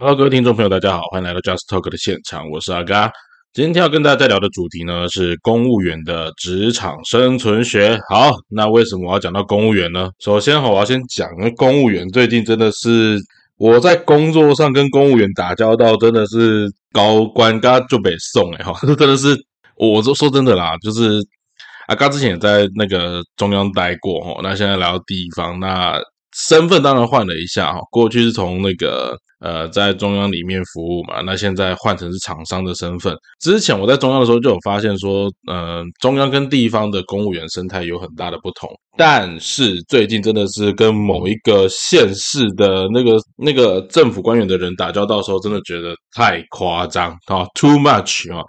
Hello，各位听众朋友，大家好，欢迎来到 Just Talk 的现场，我是阿嘎。今天要跟大家聊的主题呢是公务员的职场生存学。好，那为什么我要讲到公务员呢？首先，我要先讲，因为公务员最近真的是我在工作上跟公务员打交道，真的是高官刚就被送哎哈，这真的是，我就说真的啦，就是阿嘎之前也在那个中央待过哈，那现在来到地方，那身份当然换了一下哈，过去是从那个。呃，在中央里面服务嘛，那现在换成是厂商的身份。之前我在中央的时候就有发现说，呃，中央跟地方的公务员生态有很大的不同。但是最近真的是跟某一个县市的那个那个政府官员的人打交道的时候，真的觉得太夸张啊，too much 啊。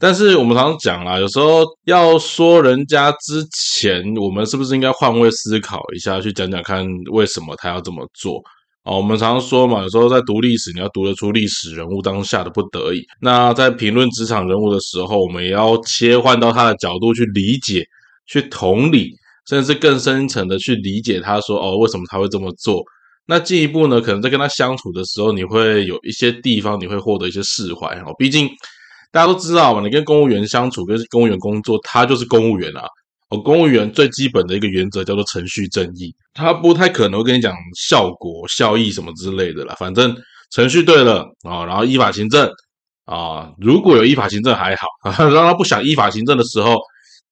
但是我们常常讲啊，有时候要说人家之前，我们是不是应该换位思考一下，去讲讲看为什么他要这么做？哦，我们常常说嘛，有时候在读历史，你要读得出历史人物当下的不得已。那在评论职场人物的时候，我们也要切换到他的角度去理解、去同理，甚至更深层的去理解他说哦，为什么他会这么做？那进一步呢，可能在跟他相处的时候，你会有一些地方你会获得一些释怀哦。毕竟大家都知道嘛，你跟公务员相处，跟公务员工作，他就是公务员啊。哦，公务员最基本的一个原则叫做程序正义，他不太可能跟你讲效果、效益什么之类的啦。反正程序对了啊，然后依法行政啊，如果有依法行政还好，让他不想依法行政的时候，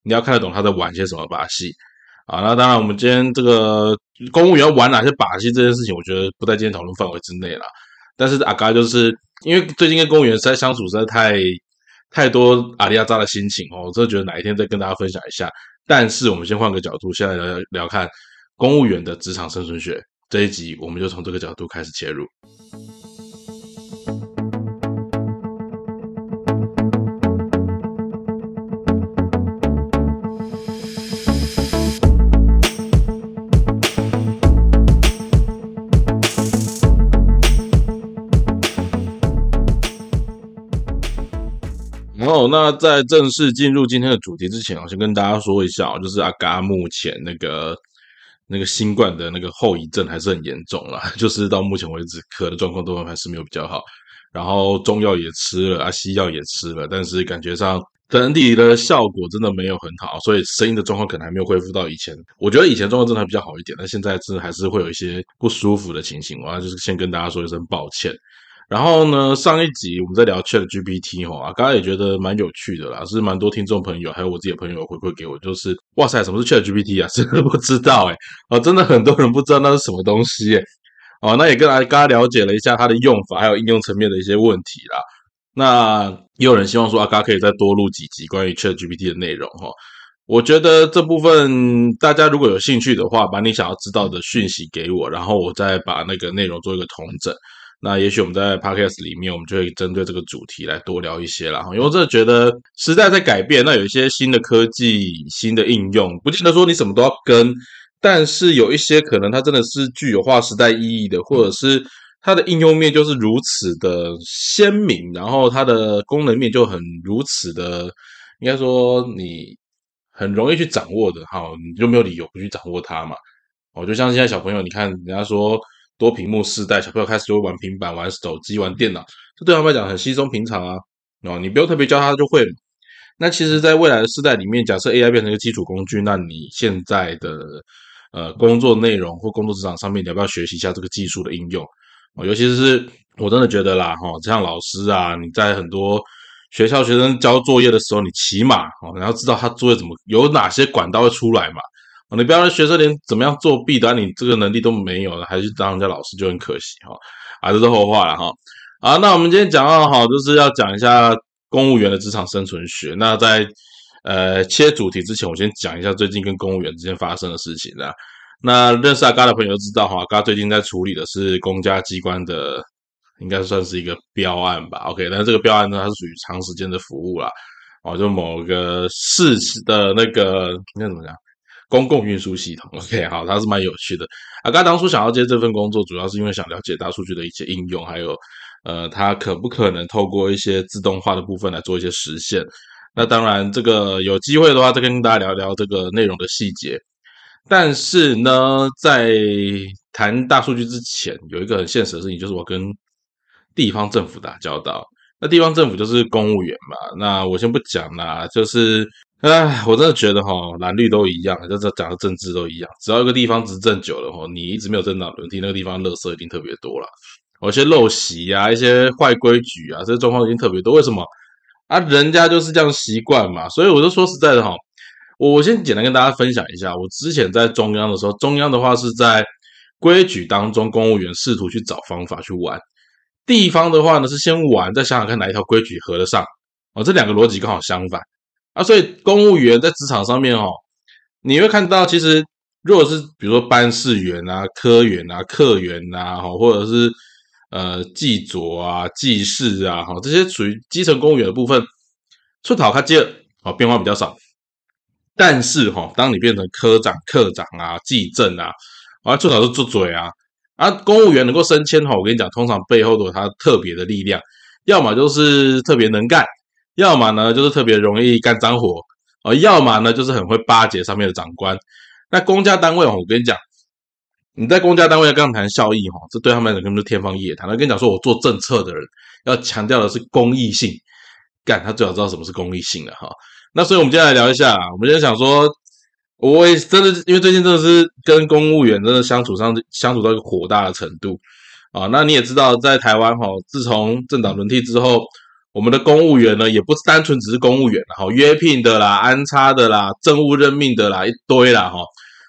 你要看得懂他在玩些什么把戏啊。那当然，我们今天这个公务员玩哪些把戏这件事情，我觉得不在今天讨论范围之内啦。但是阿嘎就是因为最近跟公务员实在相处实在太太多阿里亚扎的心情哦，我真的觉得哪一天再跟大家分享一下。但是我们先换个角度，先来聊聊看公务员的职场生存学这一集，我们就从这个角度开始切入。那在正式进入今天的主题之前，我先跟大家说一下，就是阿嘎目前那个那个新冠的那个后遗症还是很严重了，就是到目前为止咳的状况都还是没有比较好，然后中药也吃了，啊西药也吃了，但是感觉上整体的效果真的没有很好，所以声音的状况可能还没有恢复到以前。我觉得以前状况真的还比较好一点，但现在是还是会有一些不舒服的情形，我要就是先跟大家说一声抱歉。然后呢，上一集我们在聊 Chat GPT 哈，啊，刚刚也觉得蛮有趣的啦，是蛮多听众朋友还有我自己的朋友回馈给我，就是哇塞，什么是 Chat GPT 啊？真的不知道哎，啊，真的很多人不知道那是什么东西哎，哦，那也跟大家了解了一下它的用法，还有应用层面的一些问题啦。那也有人希望说阿嘎可以再多录几集关于 Chat GPT 的内容哈。我觉得这部分大家如果有兴趣的话，把你想要知道的讯息给我，然后我再把那个内容做一个统整。那也许我们在 podcast 里面，我们就会针对这个主题来多聊一些啦。因为我真的觉得时代在改变，那有一些新的科技、新的应用，不见得说你什么都要跟，但是有一些可能它真的是具有划时代意义的，或者是它的应用面就是如此的鲜明，然后它的功能面就很如此的，应该说你很容易去掌握的，哈，你就没有理由不去掌握它嘛。哦，就像现在小朋友，你看人家说。多屏幕世代，小朋友开始就会玩平板、玩手机、玩电脑，这对他们来讲很稀松平常啊。哦，你不用特别教他就会。那其实，在未来的世代里面，假设 AI 变成一个基础工具，那你现在的呃工作内容或工作职场上面，你要不要学习一下这个技术的应用？哦，尤其是我真的觉得啦，哈，像老师啊，你在很多学校学生交作业的时候，你起码哦，你要知道他作业怎么有哪些管道会出来嘛。你不要让学生连怎么样作弊的，你这个能力都没有了，还去当人家老师就很可惜哈。啊，这是后话了哈。啊，那我们今天讲到哈，就是要讲一下公务员的职场生存学。那在呃切主题之前，我先讲一下最近跟公务员之间发生的事情啦。那认识阿嘎的朋友知道哈，阿嘎最近在处理的是公家机关的，应该算是一个标案吧。OK，但是这个标案呢，它是属于长时间的服务啦。哦，就某个市的那个应该怎么讲？公共运输系统，OK，好，它是蛮有趣的。啊，刚当初想要接这份工作，主要是因为想了解大数据的一些应用，还有呃，它可不可能透过一些自动化的部分来做一些实现。那当然，这个有机会的话，再跟大家聊聊这个内容的细节。但是呢，在谈大数据之前，有一个很现实的事情，就是我跟地方政府打交道。那地方政府就是公务员嘛。那我先不讲啦，就是，唉，我真的觉得哈，蓝绿都一样，就是讲的政治都一样。只要一个地方执政久了哈，你一直没有政党轮替，那个地方垃圾一定特别多了。有些陋习啊，一些坏规矩啊，这些状况已经特别多。为什么？啊，人家就是这样习惯嘛。所以我就说实在的哈，我先简单跟大家分享一下，我之前在中央的时候，中央的话是在规矩当中，公务员试图去找方法去玩；地方的话呢，是先玩，再想想看哪一条规矩合得上。哦，这两个逻辑刚好相反啊。所以公务员在职场上面哦，你会看到，其实如果是比如说办事员啊、科员啊、客员啊，哈，或者是呃，记佐啊，记事啊，哈，这些属于基层公务员的部分，出逃他接哦，变化比较少。但是哈，当你变成科长、科长啊，记政啊，啊，出讨是做嘴啊，啊，公务员能够升迁哈，我跟你讲，通常背后都有他特别的力量，要么就是特别能干，要么呢就是特别容易干脏活，哦，要么呢就是很会巴结上面的长官。那公家单位哦，我跟你讲。你在公家单位要跟他们谈效益哈，这对他们来讲根本是天方夜谭。他跟你讲说，我做政策的人要强调的是公益性，干他最好知道什么是公益性了哈。那所以我们接下来聊一下，我们今天想说，我也真的因为最近真的是跟公务员真的相处上相处到一个火大的程度啊。那你也知道，在台湾哈，自从政党轮替之后，我们的公务员呢也不是单纯只是公务员了哈，约聘的啦、安插的啦、政务任命的啦一堆啦哈。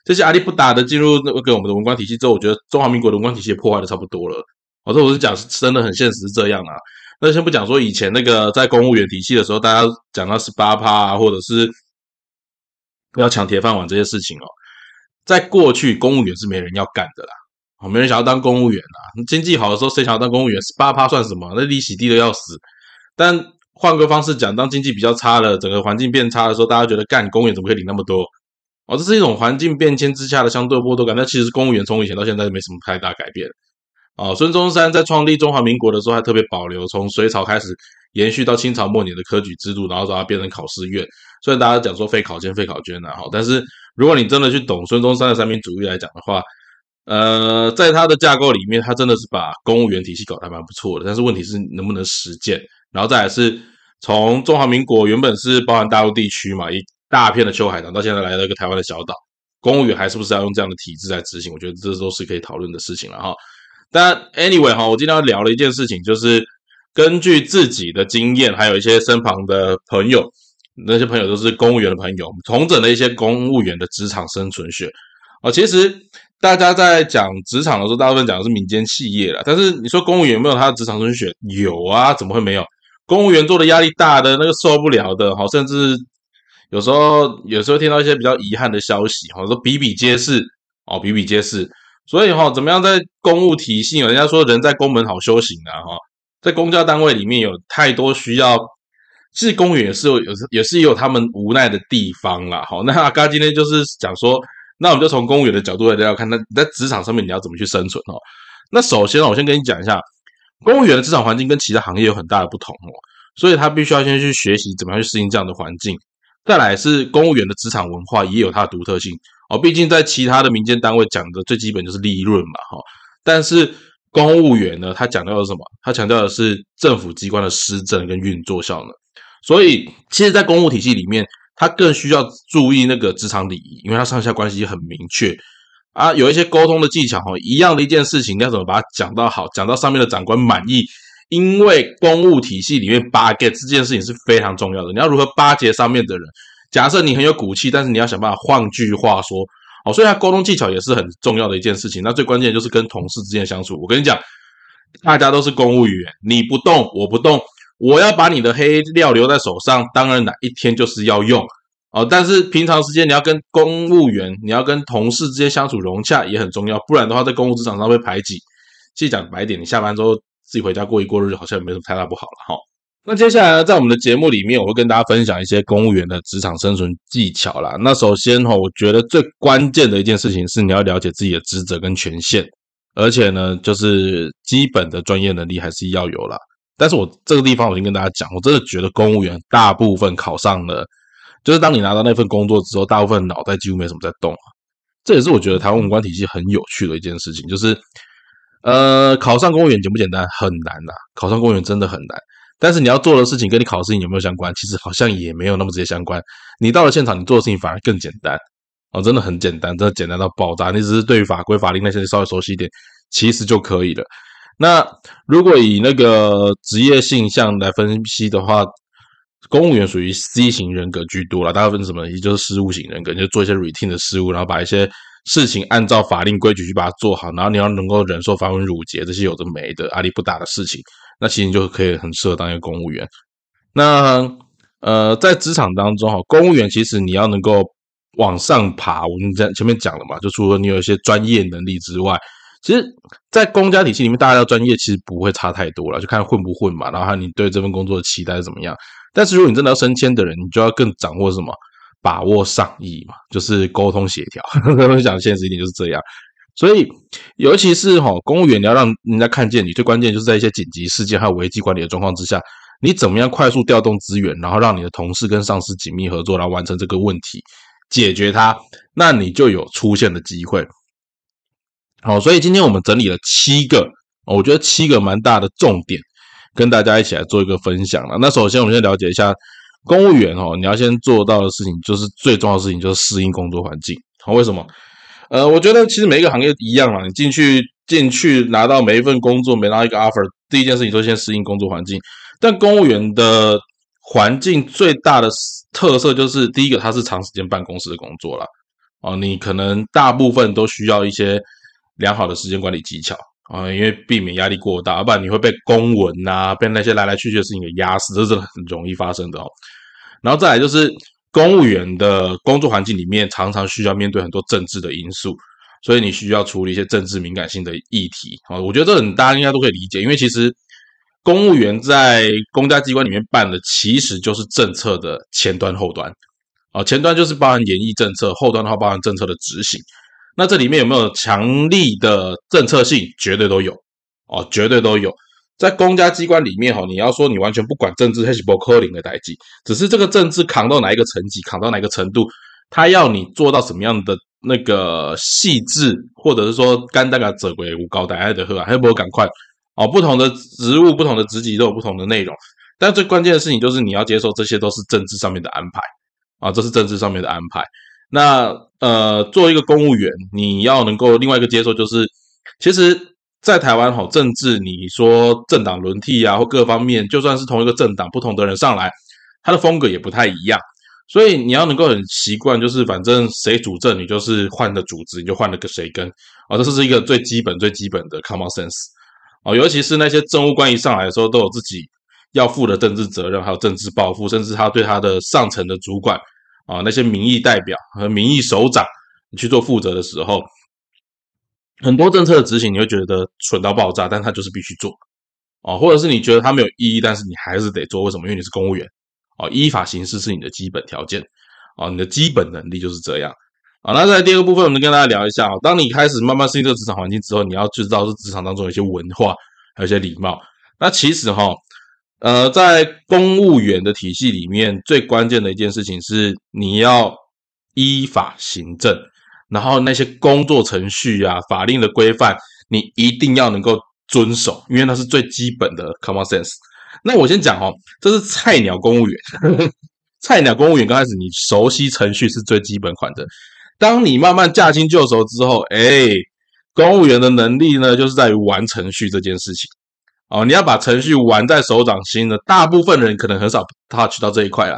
这些阿力不打的进入那个我们的文官体系之后，我觉得中华民国的文官体系也破坏的差不多了。我说我是讲真的很现实是这样啊。那先不讲说以前那个在公务员体系的时候，大家讲到十八趴啊，或者是要抢铁饭碗这些事情哦，在过去公务员是没人要干的啦，哦，没人想要当公务员啊。经济好的时候，谁想要当公务员？十八趴算什么？那利息低的要死。但换个方式讲，当经济比较差了，整个环境变差的时候，大家觉得干公务员怎么可以领那么多？哦，这是一种环境变迁之下的相对剥夺感。那其实公务员从以前到现在没什么太大改变。哦，孙中山在创立中华民国的时候，还特别保留从隋朝开始延续到清朝末年的科举制度，然后把它变成考试院。虽然大家讲说废考监废考捐啊，哈，但是如果你真的去懂孙中山的三民主义来讲的话，呃，在他的架构里面，他真的是把公务员体系搞得还蛮不错的。但是问题是能不能实践？然后再来是从中华民国原本是包含大陆地区嘛，一。大片的秋海棠到现在来了一个台湾的小岛，公务员还是不是要用这样的体制来执行？我觉得这都是可以讨论的事情了哈。但 anyway 哈，我今天要聊的一件事情，就是根据自己的经验，还有一些身旁的朋友，那些朋友都是公务员的朋友，同整了一些公务员的职场生存学啊。其实大家在讲职场的时候，大部分讲的是民间企业了，但是你说公务员有没有他的职场生存学？有啊，怎么会没有？公务员做的压力大的那个受不了的，好，甚至。有时候，有时候听到一些比较遗憾的消息，哈，说比比皆是，哦，比比皆是。所以哈，怎么样在公务体系？人家说人在公门好修行啊，哈，在公家单位里面有太多需要，其实公务员也是有，有也是有他们无奈的地方啦。好，那阿嘎今天就是讲说，那我们就从公务员的角度来聊看，那你在职场上面你要怎么去生存哦？那首先我先跟你讲一下，公务员的职场环境跟其他行业有很大的不同哦，所以他必须要先去学习怎么样去适应这样的环境。再来是公务员的职场文化也有它的独特性哦，毕竟在其他的民间单位讲的最基本就是利润嘛，哈。但是公务员呢，他强调的是什么？他强调的是政府机关的施政跟运作效能。所以，其实，在公务体系里面，他更需要注意那个职场礼仪，因为他上下关系很明确啊。有一些沟通的技巧，哈，一样的一件事情，你要怎么把它讲到好，讲到上面的长官满意？因为公务体系里面巴结这件事情是非常重要的，你要如何巴结上面的人？假设你很有骨气，但是你要想办法换句话说，哦，所以他沟通技巧也是很重要的一件事情。那最关键就是跟同事之间相处。我跟你讲，大家都是公务员，你不动我不动，我要把你的黑料留在手上，当然哪一天就是要用哦。但是平常时间你要跟公务员，你要跟同事之间相处融洽也很重要，不然的话在公务职场上被排挤。其实讲白点，你下班之后。自己回家过一过日，好像也没什么太大不好了哈。那接下来呢，在我们的节目里面，我会跟大家分享一些公务员的职场生存技巧啦。那首先哈，我觉得最关键的一件事情是你要了解自己的职责跟权限，而且呢，就是基本的专业能力还是要有啦。但是我这个地方，我先跟大家讲，我真的觉得公务员大部分考上了，就是当你拿到那份工作之后，大部分脑袋几乎没什么在动啊。这也是我觉得台湾文官体系很有趣的一件事情，就是。呃，考上公务员简不简单？很难呐，考上公务员真的很难。但是你要做的事情跟你考的事情有没有相关？其实好像也没有那么直接相关。你到了现场，你做的事情反而更简单哦，真的很简单，真的简单到爆炸。你只是对于法规法令那些稍微熟悉一点，其实就可以了。那如果以那个职业性向来分析的话，公务员属于 C 型人格居多了，大部分什么？也就是事务型人格，你就做一些 routine 的事务，然后把一些事情按照法令规矩去把它做好，然后你要能够忍受繁文缛节这些有的没的阿力不大的事情，那其实就可以很适合当一个公务员。那呃，在职场当中哈，公务员其实你要能够往上爬，我们在前面讲了嘛，就除了你有一些专业能力之外。其实，在公家体系里面，大家要专业其实不会差太多了，就看混不混嘛。然后你对这份工作的期待是怎么样。但是如果你真的要升迁的人，你就要更掌握什么，把握上意嘛，就是沟通协调。我讲现实一点就是这样。所以，尤其是哈，公务员你要让人家看见你，最关键就是在一些紧急事件还有危机管理的状况之下，你怎么样快速调动资源，然后让你的同事跟上司紧密合作，来完成这个问题，解决它，那你就有出现的机会。好，所以今天我们整理了七个，我觉得七个蛮大的重点，跟大家一起来做一个分享了。那首先，我们先了解一下公务员哦，你要先做到的事情，就是最重要的事情，就是适应工作环境。好，为什么？呃，我觉得其实每一个行业一样啊，你进去进去拿到每一份工作，每拿一个 offer，第一件事情都先适应工作环境。但公务员的环境最大的特色就是，第一个它是长时间办公室的工作了，哦，你可能大部分都需要一些。良好的时间管理技巧啊，因为避免压力过大，要不然你会被公文呐，被那些来来去去的事情给压死，这是很容易发生的哦。然后再来就是公务员的工作环境里面，常常需要面对很多政治的因素，所以你需要处理一些政治敏感性的议题啊。我觉得这很大家应该都可以理解，因为其实公务员在公家机关里面办的，其实就是政策的前端后端啊，前端就是包含演绎政策，后端的话包含政策的执行。那这里面有没有强力的政策性？绝对都有哦，绝对都有。在公家机关里面哈，你要说你完全不管政治，还是不科林的代际，只是这个政治扛到哪一个层级，扛到哪一个程度，他要你做到什么样的那个细致，或者是说干大个者鬼无高大爱的喝，还不赶快哦。不同的职务、不同的职级都有不同的内容，但最关键的事情就是你要接受这些都是政治上面的安排啊，这是政治上面的安排。那呃，作为一个公务员，你要能够另外一个接受，就是其实，在台湾哈，政治你说政党轮替啊，或各方面，就算是同一个政党，不同的人上来，他的风格也不太一样。所以你要能够很习惯，就是反正谁主政，你就是换的组织，你就换了个谁跟啊，这是一个最基本最基本的 common sense 啊。尤其是那些政务官一上来的时候，都有自己要负的政治责任，还有政治抱负，甚至他对他的上层的主管。啊，那些民意代表和民意首长，你去做负责的时候，很多政策的执行，你会觉得蠢到爆炸，但他就是必须做，哦，或者是你觉得他没有意义，但是你还是得做，为什么？因为你是公务员，哦，依法行事是你的基本条件，哦，你的基本能力就是这样，啊，那在第二个部分，我们跟大家聊一下，当你开始慢慢适应这个职场环境之后，你要知道是职场当中有一些文化，还有一些礼貌，那其实哈。呃，在公务员的体系里面，最关键的一件事情是你要依法行政，然后那些工作程序啊、法令的规范，你一定要能够遵守，因为那是最基本的 common sense。那我先讲哦，这是菜鸟公务员，菜鸟公务员刚开始你熟悉程序是最基本款的，当你慢慢驾轻就熟之后，哎，公务员的能力呢，就是在于玩程序这件事情。哦，你要把程序玩在手掌心的，大部分人可能很少 touch 到这一块啊。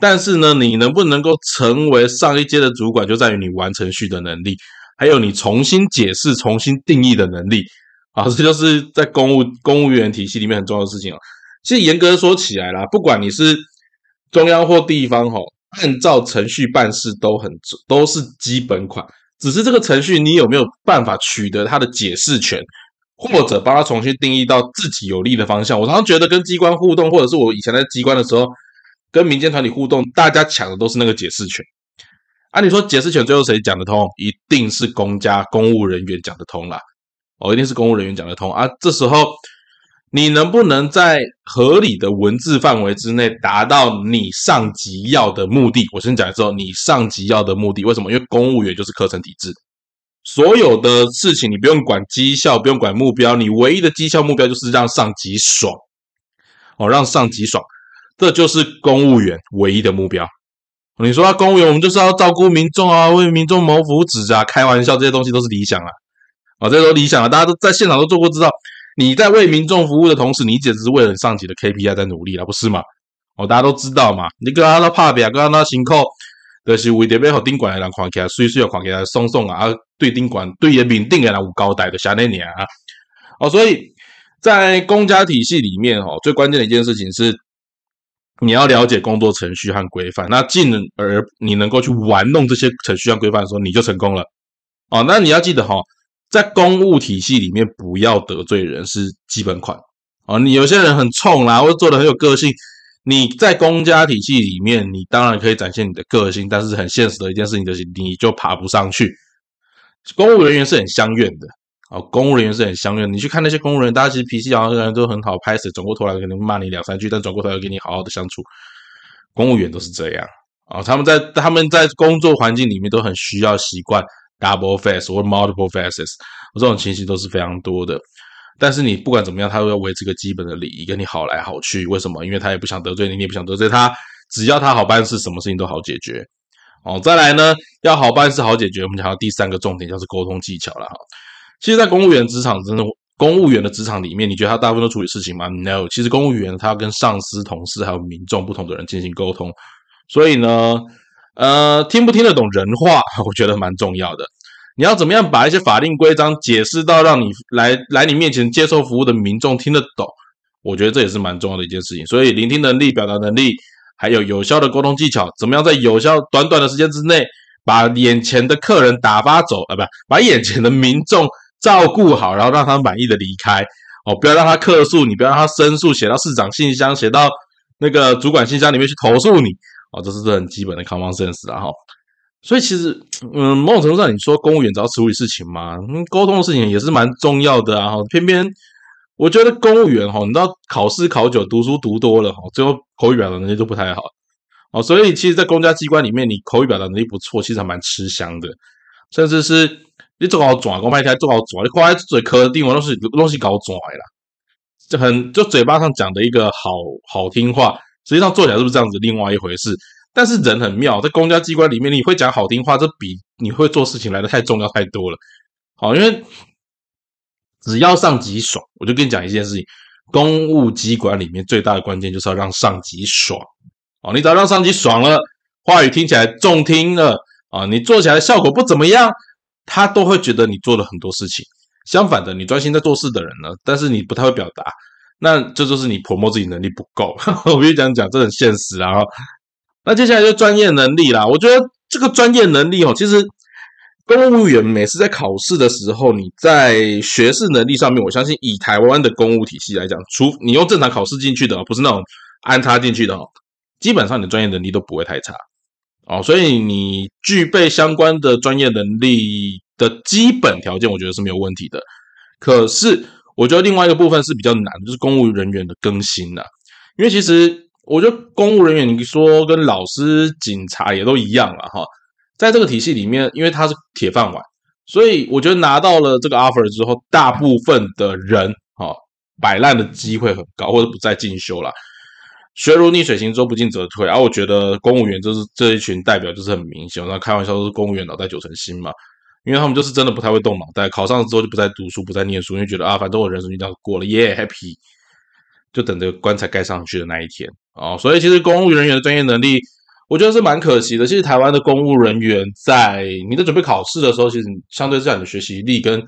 但是呢，你能不能够成为上一阶的主管，就在于你玩程序的能力，还有你重新解释、重新定义的能力。啊，这就是在公务公务员体系里面很重要的事情啊。其实严格说起来啦，不管你是中央或地方，哈，按照程序办事都很都是基本款，只是这个程序你有没有办法取得它的解释权？或者帮他重新定义到自己有利的方向。我常常觉得跟机关互动，或者是我以前在机关的时候跟民间团体互动，大家抢的都是那个解释权。按理说解释权最后谁讲得通？一定是公家公务人员讲得通啦。哦，一定是公务人员讲得通啊。这时候你能不能在合理的文字范围之内达到你上级要的目的？我先讲之后，你上级要的目的为什么？因为公务员就是课程体制。所有的事情你不用管绩效，不用管目标，你唯一的绩效目标就是让上级爽，哦，让上级爽，这就是公务员唯一的目标。你说公务员，我们就是要照顾民众啊，为民众谋福祉啊，开玩笑，这些东西都是理想啊，啊，这都理想啊，大家都在现场都做过，知道你在为民众服务的同时，你简直是为了你上级的 KPI 在努力了，不是吗？哦，大家都知道嘛，你跟他那怕表，跟他那行扣，就是为特别好宾馆的人看起来，随时要看起来松松啊，啊对宾馆对人民定的人有交代的，像那年啊，哦，所以在公家体系里面，哦，最关键的一件事情是。你要了解工作程序和规范，那进而你能够去玩弄这些程序和规范的时候，你就成功了。哦，那你要记得哈，在公务体系里面不要得罪人是基本款。哦，你有些人很冲啦，或者做的很有个性，你在公家体系里面，你当然可以展现你的个性，但是很现实的一件事情就是，你就爬不上去。公务人员是很相怨的。哦，公务人员是很相怨。你去看那些公务人员，大家其实脾气好像都很好，拍死转过头来可能骂你两三句，但转过头来跟你好好的相处。公务员都是这样啊，他们在他们在工作环境里面都很需要习惯 double face 或 multiple faces，这种情形都是非常多的。但是你不管怎么样，他都要维持个基本的礼仪，跟你好来好去。为什么？因为他也不想得罪你，你也不想得罪他。只要他好办事，什么事情都好解决。哦，再来呢，要好办事好解决，我们讲到第三个重点，就是沟通技巧了哈。其实，在公务员职场真的，公务员的职场里面，你觉得他大部分都处理事情吗？No，其实公务员他要跟上司、同事还有民众不同的人进行沟通，所以呢，呃，听不听得懂人话，我觉得蛮重要的。你要怎么样把一些法令规章解释到让你来来你面前接受服务的民众听得懂？我觉得这也是蛮重要的一件事情。所以，聆听能力、表达能力，还有有效的沟通技巧，怎么样在有效短短的时间之内把眼前的客人打发走啊？不，把眼前的民众。照顾好，然后让他满意的离开哦，不要让他客诉，你不要让他申诉，写到市长信箱，写到那个主管信箱里面去投诉你哦，这是很基本的 common sense 啦哈。所以其实，嗯，某种程度上，你说公务员只要处理事情嘛，沟通的事情也是蛮重要的啊。偏偏我觉得公务员哈，你知道考试考久，读书读多了哈，最后口语表达能力都不太好哦。所以其实，在公家机关里面，你口语表达能力不错，其实还蛮吃香的，甚至是。你做好转，我卖起来做好转，你挂在嘴壳的地方都是东西搞转的啦，就很就嘴巴上讲的一个好好听话，实际上做起来是不是这样子？另外一回事。但是人很妙，在公家机关里面，你会讲好听话，这比你会做事情来的太重要太多了。好，因为只要上级爽，我就跟你讲一件事情：公务机关里面最大的关键就是要让上级爽。哦，你只要让上级爽了，话语听起来中听了啊，你做起来效果不怎么样。他都会觉得你做了很多事情，相反的，你专心在做事的人呢，但是你不太会表达，那这就是你泼墨自己能力不够。我跟你讲讲，这很现实啊。那接下来就专业能力啦。我觉得这个专业能力哦，其实公务员每次在考试的时候，你在学识能力上面，我相信以台湾的公务体系来讲，除你用正常考试进去的，不是那种安插进去的哦，基本上你的专业能力都不会太差。哦，所以你具备相关的专业能力的基本条件，我觉得是没有问题的。可是，我觉得另外一个部分是比较难，就是公务人员的更新呐。因为其实我觉得公务人员，你说跟老师、警察也都一样了哈。在这个体系里面，因为他是铁饭碗，所以我觉得拿到了这个 offer 之后，大部分的人哈摆烂的机会很高，或者不再进修了。学如逆水行舟，不进则退。而我觉得公务员就是这一群代表，就是很明显。那开玩笑都是公务员脑袋九成新嘛，因为他们就是真的不太会动脑袋。考上之后就不再读书，不再念书，因为觉得啊，反正我人生就这样过了，耶，happy，就等着棺材盖上去的那一天啊。所以其实公务人员的专业能力，我觉得是蛮可惜的。其实台湾的公务人员在你在准备考试的时候，其实相对这样的学习力、跟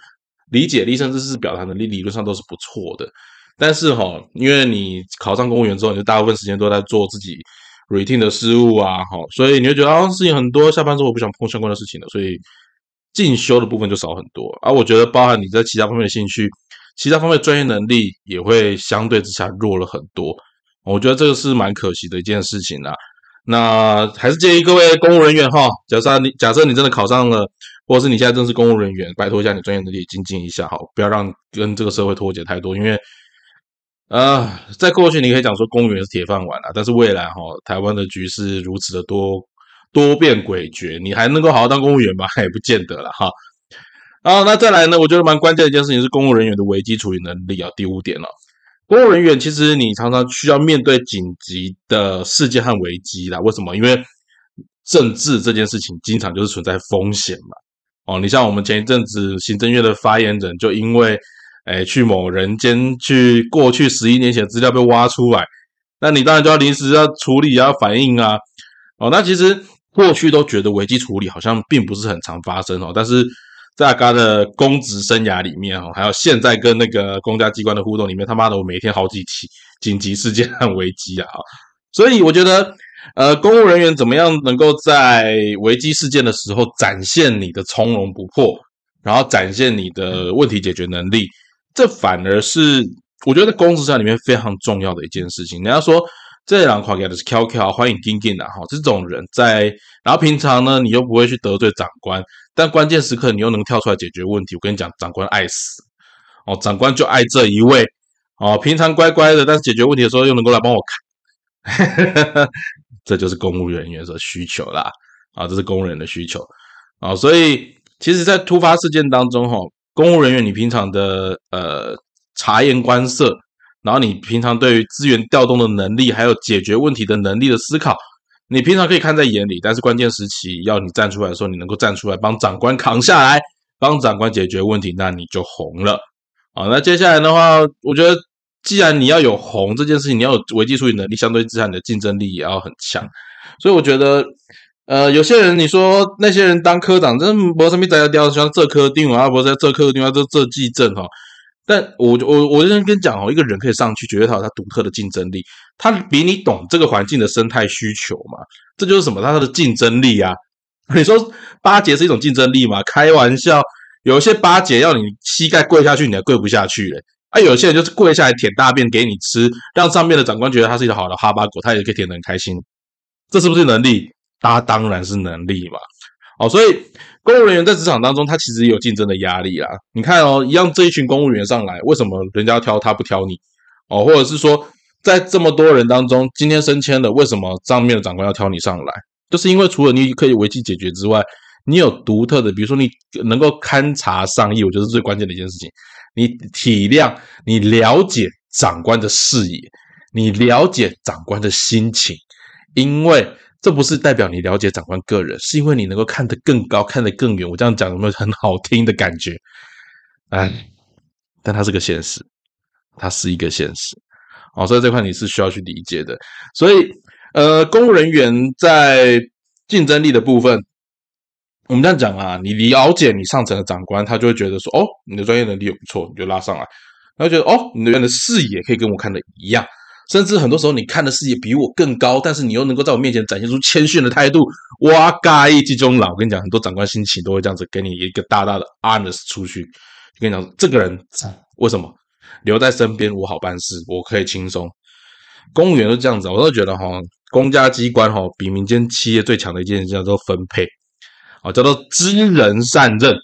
理解力，甚至是表达能力，理论上都是不错的。但是哈，因为你考上公务员之后，你就大部分时间都在做自己 routine 的事务啊，哈，所以你就觉得啊，事情很多，下班之后我不想碰相关的事情了，所以进修的部分就少很多。而我觉得，包含你在其他方面的兴趣，其他方面专业能力也会相对之下弱了很多。我觉得这个是蛮可惜的一件事情啦。那还是建议各位公务人员哈，假设你假设你真的考上了，或者是你现在正是公务人员，拜托一下你专业能力精进一下，好，不要让跟这个社会脱节太多，因为。啊，在过去你可以讲说公务员是铁饭碗啊，但是未来哈，台湾的局势如此的多多变诡谲，你还能够好好当公务员吗？也不见得了哈。然后那再来呢，我觉得蛮关键的一件事情是公务人员的危机处理能力啊。第五点了，公务人员其实你常常需要面对紧急的事件和危机啦。为什么？因为政治这件事情经常就是存在风险嘛。哦，你像我们前一阵子行政院的发言人，就因为哎去某人间去过去十一年前的资料被挖出来，那你当然就要临时要处理要反应啊。哦，那其实过去都觉得危机处理好像并不是很常发生哦，但是在他的公职生涯里面哦，还有现在跟那个公家机关的互动里面，他妈的我每天好几起紧急事件和危机啊。所以我觉得。呃，公务人员怎么样能够在危机事件的时候展现你的从容不迫，然后展现你的问题解决能力？这反而是我觉得在公职上里面非常重要的一件事情。人家说这两款给的是 QQ，欢迎 g i n g i n 的哈，这种人在，然后平常呢你又不会去得罪长官，但关键时刻你又能跳出来解决问题。我跟你讲，长官爱死哦，长官就爱这一位哦，平常乖乖的，但是解决问题的时候又能够来帮我看。这就是公务人员的需求啦，啊，这是公务人的需求啊，所以其实，在突发事件当中，哈，公务人员你平常的呃察言观色，然后你平常对于资源调动的能力，还有解决问题的能力的思考，你平常可以看在眼里，但是关键时期要你站出来的时候，你能够站出来帮长官扛下来，帮长官解决问题，那你就红了啊。那接下来的话，我觉得。既然你要有红这件事情，你要有危机处理能力，相对之下你的竞争力也要很强。所以我觉得，呃，有些人你说那些人当科长，真没什么在调，像这科定啊，不是这科定啊，这这记证哈。但我我我先跟你讲哦，一个人可以上去，绝对他有他独特的竞争力，他比你懂这个环境的生态需求嘛。这就是什么？他的竞争力啊。你说巴结是一种竞争力吗？开玩笑，有一些巴结要你膝盖跪下去，你还跪不下去嘞。啊，有些人就是跪下来舔大便给你吃，让上面的长官觉得他是一个好的哈巴狗，他也可以舔得很开心。这是不是能力？他当然是能力嘛。哦，所以公务人员在职场当中，他其实有竞争的压力啦。你看哦，一样这一群公务员上来，为什么人家挑他不挑你？哦，或者是说，在这么多人当中，今天升迁的，为什么上面的长官要挑你上来？就是因为除了你可以危机解决之外，你有独特的，比如说你能够勘察上意，我觉得是最关键的一件事情。你体谅、你了解长官的视野，你了解长官的心情，因为这不是代表你了解长官个人，是因为你能够看得更高、看得更远。我这样讲有没有很好听的感觉？哎，但它是个现实，它是一个现实。哦，所以这块你是需要去理解的。所以，呃，公务人员在竞争力的部分。我们这样讲啊，你了解你上层的长官，他就会觉得说，哦，你的专业能力也不错，你就拉上来。他觉得，哦，你的的视野可以跟我看的一样，甚至很多时候你看的视野比我更高，但是你又能够在我面前展现出谦逊的态度。哇，嘎一击中老，我跟你讲，很多长官心情都会这样子，给你一个大大的 honest 出去。跟你讲，这个人为什么留在身边，我好办事，我可以轻松。公务员都这样子，我都觉得哈，公家机关哈，比民间企业最强的一件事叫做分配。啊，叫做知人善任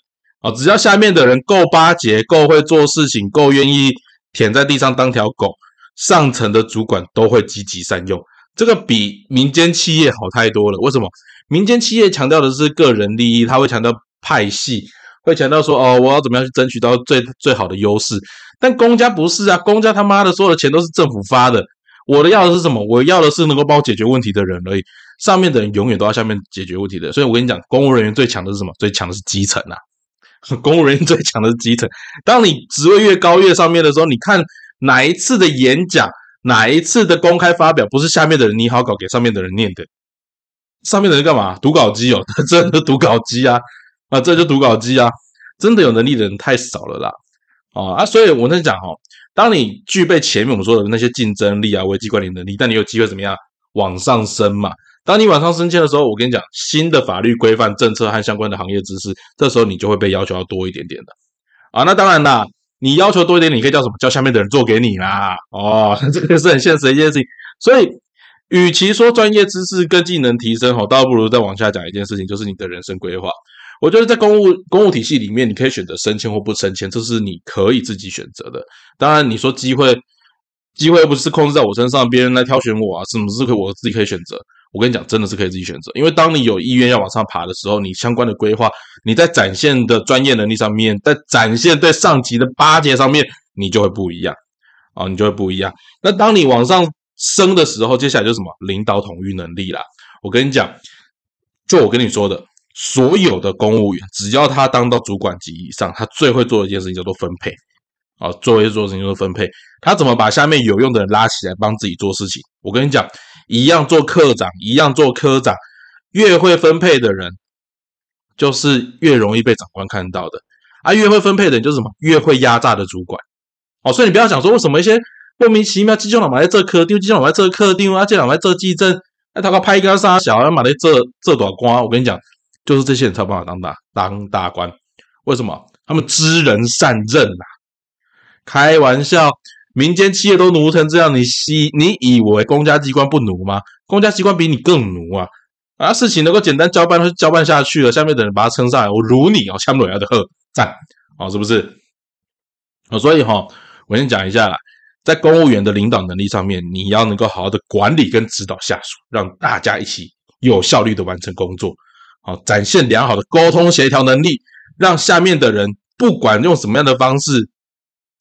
啊！只要下面的人够巴结、够会做事情、够愿意 舔在地上当条狗，上层的主管都会积极善用。这个比民间企业好太多了。为什么？民间企业强调的是个人利益，他会强调派系，会强调说哦，我要怎么样去争取到最最好的优势。但公家不是啊，公家他妈的所有的钱都是政府发的。我的要的是什么？我要的是能够帮我解决问题的人而已。上面的人永远都要下面解决问题的。所以我跟你讲，公务人员最强的是什么？最强的是基层啊！公务人员最强的是基层。当你职位越高越上面的时候，你看哪一次的演讲，哪一次的公开发表，不是下面的人拟好稿给上面的人念的？上面的人干嘛？读稿机哦，真的读稿机啊！啊，这就读稿机啊！真的有能力的人太少了啦！啊啊！所以我在讲哈。当你具备前面我们说的那些竞争力啊、危机管理能力，但你有机会怎么样往上升嘛？当你往上升迁的时候，我跟你讲，新的法律规范、政策和相关的行业知识，这时候你就会被要求要多一点点的啊。那当然啦，你要求多一点，你可以叫什么？叫下面的人做给你啦。哦，这个是很现实的一件事情。所以，与其说专业知识跟技能提升，哦，倒不如再往下讲一件事情，就是你的人生规划。我觉得在公务公务体系里面，你可以选择升迁或不升迁，这是你可以自己选择的。当然，你说机会，机会不是控制在我身上，别人来挑选我啊，什么是可我自己可以选择？我跟你讲，真的是可以自己选择，因为当你有意愿要往上爬的时候，你相关的规划，你在展现的专业能力上面，在展现对上级的巴结上面，你就会不一样啊，你就会不一样。那当你往上升的时候，接下来就是什么领导统御能力啦。我跟你讲，就我跟你说的，所有的公务员，只要他当到主管级以上，他最会做一件事情叫做分配啊，最会做的事情就是分配。他怎么把下面有用的人拉起来帮自己做事情？我跟你讲。一样做科长，一样做科长，越会分配的人，就是越容易被长官看到的啊。越会分配的人就是什么？越会压榨的主管哦。所以你不要想说为什么一些莫名其妙机长老在这科丢，机长老在这科丢啊，机长老在这记证，那他个拍一个杀小，要马在这这短瓜。我跟你讲，就是这些人才有办法当大当大官。为什么？他们知人善任呐。开玩笑。民间企业都奴成这样，你西你以为公家机关不奴吗？公家机关比你更奴啊！啊，事情能够简单交办，就交办下去了。下面的人把他称上来，我如你哦，下面人的喝赞哦，是不是？哦，所以哈，我先讲一下啦，在公务员的领导能力上面，你要能够好好的管理跟指导下属，让大家一起有效率的完成工作，好，展现良好的沟通协调能力，让下面的人不管用什么样的方式。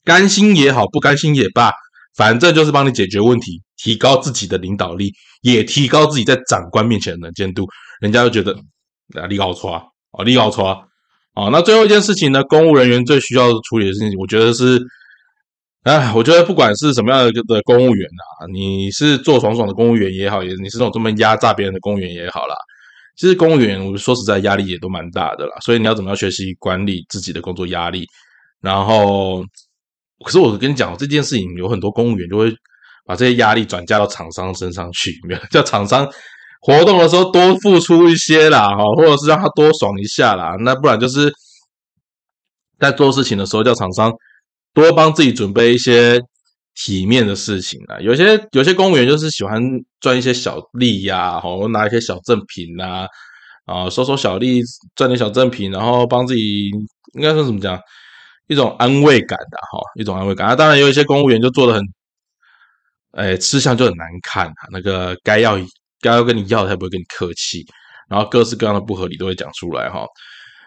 甘心也好，不甘心也罢，反正就是帮你解决问题，提高自己的领导力，也提高自己在长官面前的能见度。人家就觉得啊，你好抓啊，你好抓啊。那最后一件事情呢，公务人员最需要处理的事情，我觉得是，哎，我觉得不管是什么样的的公务员啊，你是做爽爽的公务员也好，也你是那种这么压榨别人的公务员也好啦，其实公务员我说实在压力也都蛮大的啦。所以你要怎么样学习管理自己的工作压力，然后。可是我跟你讲，这件事情有很多公务员就会把这些压力转嫁到厂商身上去，叫厂商活动的时候多付出一些啦，哈，或者是让他多爽一下啦。那不然就是在做事情的时候叫厂商多帮自己准备一些体面的事情啊。有些有些公务员就是喜欢赚一些小利呀，哦，拿一些小赠品呐，啊，收收小利赚点小赠品，然后帮自己应该说怎么讲？一种安慰感的哈，一种安慰感啊。当然有一些公务员就做的很，哎，吃相就很难看啊。那个该要该要跟你要，他也不会跟你客气，然后各式各样的不合理都会讲出来哈。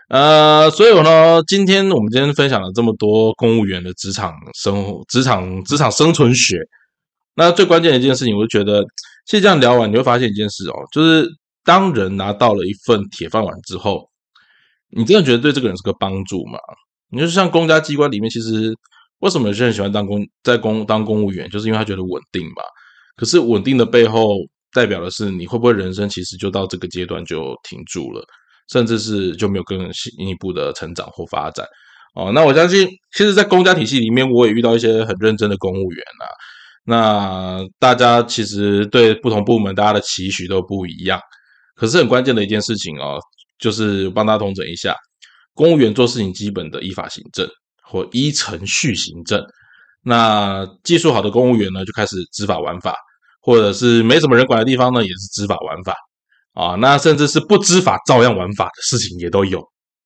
呃，所以我呢，今天我们今天分享了这么多公务员的职场生活、职场职场生存学。那最关键的一件事情，我就觉得，其实这样聊完，你会发现一件事哦，就是当人拿到了一份铁饭碗之后，你真的觉得对这个人是个帮助吗？你就像公家机关里面，其实为什么有些人喜欢当公在公当公务员，就是因为他觉得稳定嘛。可是稳定的背后，代表的是你会不会人生其实就到这个阶段就停住了，甚至是就没有更进一步的成长或发展哦。那我相信，其实，在公家体系里面，我也遇到一些很认真的公务员啊。那大家其实对不同部门大家的期许都不一样，可是很关键的一件事情哦，就是帮大家统整一下。公务员做事情基本的依法行政或依程序行政，那技术好的公务员呢，就开始知法玩法，或者是没什么人管的地方呢，也是知法玩法啊。那甚至是不知法照样玩法的事情也都有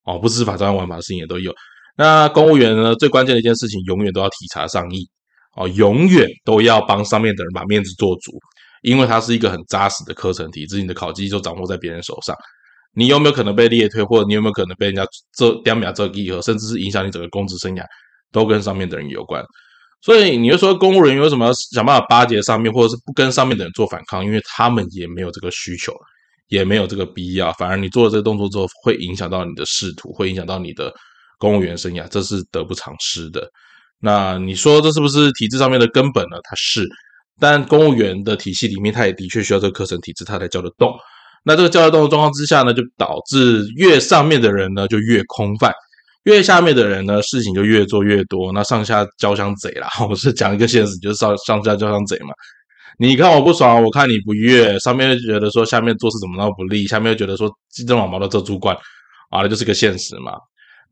哦，不知法照样玩法的事情也都有。那公务员呢，最关键的一件事情，永远都要体察上意哦，永远都要帮上面的人把面子做足，因为它是一个很扎实的课程体制，你的考绩就掌握在别人手上。你有没有可能被列退，或者你有没有可能被人家这两秒这个一和，甚至是影响你整个公职生涯，都跟上面的人有关。所以你就说公务人员为什么要想办法巴结上面，或者是不跟上面的人做反抗？因为他们也没有这个需求，也没有这个必要。反而你做了这个动作之后，会影响到你的仕途，会影响到你的公务员生涯，这是得不偿失的。那你说这是不是体制上面的根本呢？它是，但公务员的体系里面，它也的确需要这个课程体制，它才教得动。那这个教育动的状况之下呢，就导致越上面的人呢就越空泛，越下面的人呢事情就越做越多。那上下交相贼啦，我是讲一个现实，就是上上下交相贼嘛。你看我不爽，我看你不悦，上面又觉得说下面做事怎么那么不利，下面又觉得说鸡毛毛的这主管啊，那就是个现实嘛。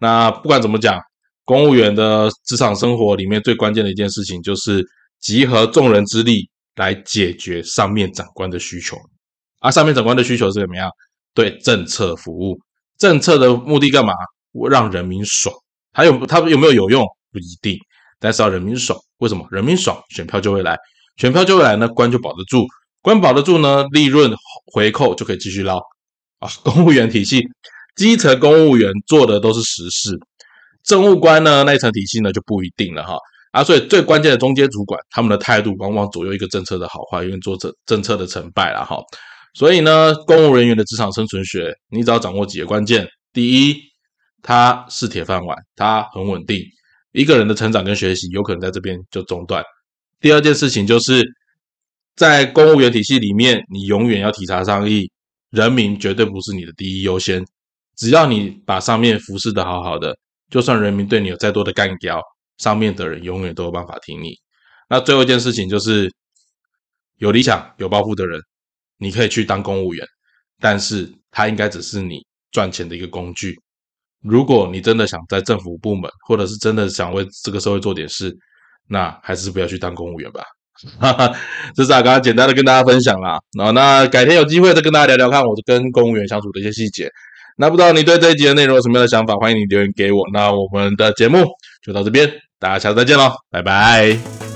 那不管怎么讲，公务员的职场生活里面最关键的一件事情，就是集合众人之力来解决上面长官的需求。啊，上面长官的需求是怎么样？对政策服务，政策的目的干嘛？让人民爽。还有他有没有有用？不一定，但是要人民爽。为什么？人民爽，选票就会来，选票就会来呢，官就保得住，官保得住呢，利润回扣就可以继续捞啊。公务员体系基层公务员做的都是实事，政务官呢那一层体系呢就不一定了哈。啊，所以最关键的中阶主管，他们的态度往往左右一个政策的好坏，因为做政政策的成败了哈。所以呢，公务人员的职场生存学，你只要掌握几个关键：第一，他是铁饭碗，他很稳定，一个人的成长跟学习有可能在这边就中断。第二件事情就是，在公务员体系里面，你永远要体察上意，人民绝对不是你的第一优先。只要你把上面服侍的好好的，就算人民对你有再多的干掉。上面的人永远都有办法听你。那最后一件事情就是，有理想、有抱负的人，你可以去当公务员，但是他应该只是你赚钱的一个工具。如果你真的想在政府部门，或者是真的想为这个社会做点事，那还是不要去当公务员吧。哈哈，这是啊，刚刚简单的跟大家分享啦。那那改天有机会再跟大家聊聊看，我跟公务员相处的一些细节。那不知道你对这一集的内容有什么样的想法？欢迎你留言给我。那我们的节目就到这边。大家下次再见喽，拜拜。